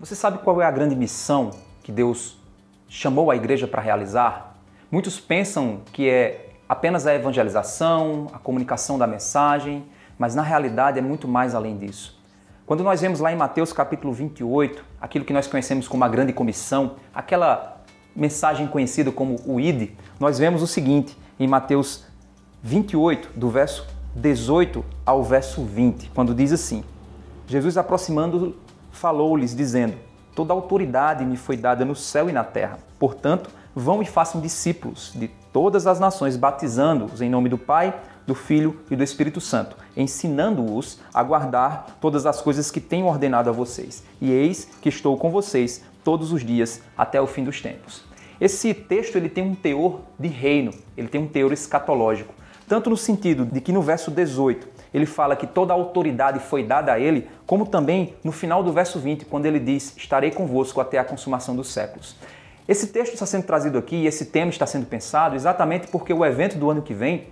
Você sabe qual é a grande missão que Deus chamou a igreja para realizar? Muitos pensam que é apenas a evangelização, a comunicação da mensagem, mas na realidade é muito mais além disso. Quando nós vemos lá em Mateus capítulo 28, aquilo que nós conhecemos como a grande comissão, aquela mensagem conhecida como o ID, nós vemos o seguinte em Mateus 28, do verso 18 ao verso 20, quando diz assim: Jesus aproximando falou-lhes, dizendo: Toda autoridade me foi dada no céu e na terra. Portanto, vão e façam discípulos de todas as nações, batizando-os em nome do Pai, do Filho e do Espírito Santo, ensinando-os a guardar todas as coisas que tenho ordenado a vocês. E eis que estou com vocês todos os dias até o fim dos tempos. Esse texto ele tem um teor de reino, ele tem um teor escatológico, tanto no sentido de que no verso 18 ele fala que toda a autoridade foi dada a ele, como também no final do verso 20, quando ele diz: Estarei convosco até a consumação dos séculos. Esse texto está sendo trazido aqui e esse tema está sendo pensado exatamente porque o evento do ano que vem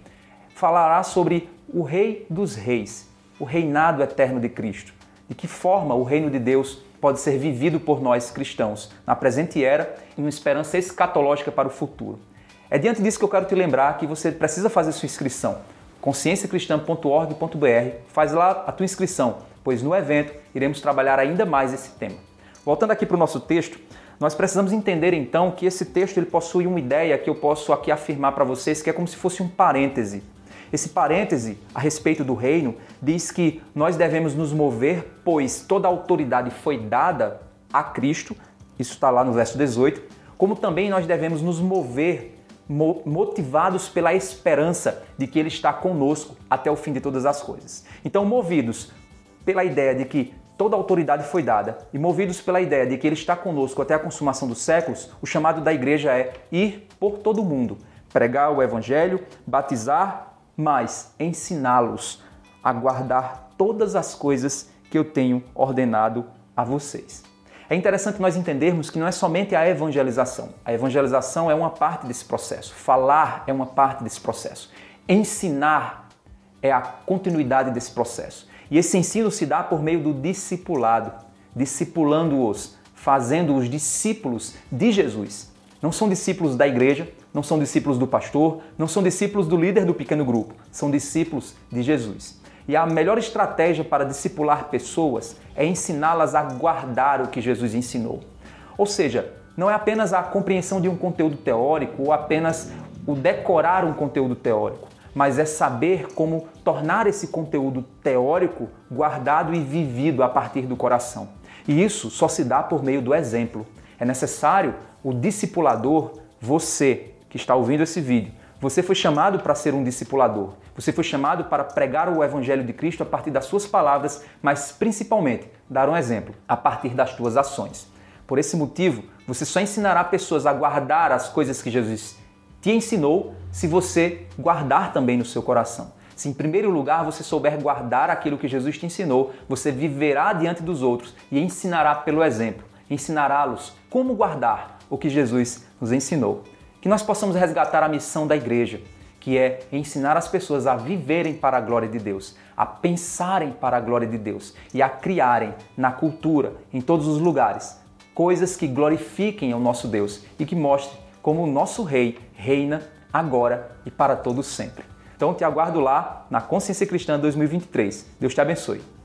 falará sobre o Rei dos Reis, o reinado eterno de Cristo. De que forma o reino de Deus pode ser vivido por nós cristãos na presente era e uma esperança escatológica para o futuro. É diante disso que eu quero te lembrar que você precisa fazer sua inscrição conscienciacristã.org.br, faz lá a tua inscrição, pois no evento iremos trabalhar ainda mais esse tema. Voltando aqui para o nosso texto, nós precisamos entender então que esse texto ele possui uma ideia que eu posso aqui afirmar para vocês que é como se fosse um parêntese. Esse parêntese a respeito do reino diz que nós devemos nos mover, pois toda autoridade foi dada a Cristo, isso está lá no verso 18, como também nós devemos nos mover motivados pela esperança de que Ele está conosco até o fim de todas as coisas. Então, movidos pela ideia de que toda autoridade foi dada e movidos pela ideia de que Ele está conosco até a consumação dos séculos, o chamado da igreja é ir por todo o mundo, pregar o Evangelho, batizar, mas ensiná-los a guardar todas as coisas que eu tenho ordenado a vocês. É interessante nós entendermos que não é somente a evangelização. A evangelização é uma parte desse processo. Falar é uma parte desse processo. Ensinar é a continuidade desse processo. E esse ensino se dá por meio do discipulado, discipulando-os, fazendo-os discípulos de Jesus. Não são discípulos da igreja, não são discípulos do pastor, não são discípulos do líder do pequeno grupo, são discípulos de Jesus. E a melhor estratégia para discipular pessoas é ensiná-las a guardar o que Jesus ensinou. Ou seja, não é apenas a compreensão de um conteúdo teórico ou apenas o decorar um conteúdo teórico, mas é saber como tornar esse conteúdo teórico guardado e vivido a partir do coração. E isso só se dá por meio do exemplo. É necessário o discipulador, você que está ouvindo esse vídeo, você foi chamado para ser um discipulador. Você foi chamado para pregar o evangelho de Cristo a partir das suas palavras, mas principalmente dar um exemplo a partir das tuas ações. Por esse motivo, você só ensinará pessoas a guardar as coisas que Jesus te ensinou se você guardar também no seu coração. Se em primeiro lugar você souber guardar aquilo que Jesus te ensinou, você viverá diante dos outros e ensinará pelo exemplo. Ensinará-los como guardar o que Jesus nos ensinou que nós possamos resgatar a missão da igreja, que é ensinar as pessoas a viverem para a glória de Deus, a pensarem para a glória de Deus e a criarem na cultura, em todos os lugares, coisas que glorifiquem ao nosso Deus e que mostrem como o nosso Rei reina agora e para todos sempre. Então te aguardo lá na Consciência Cristã 2023. Deus te abençoe.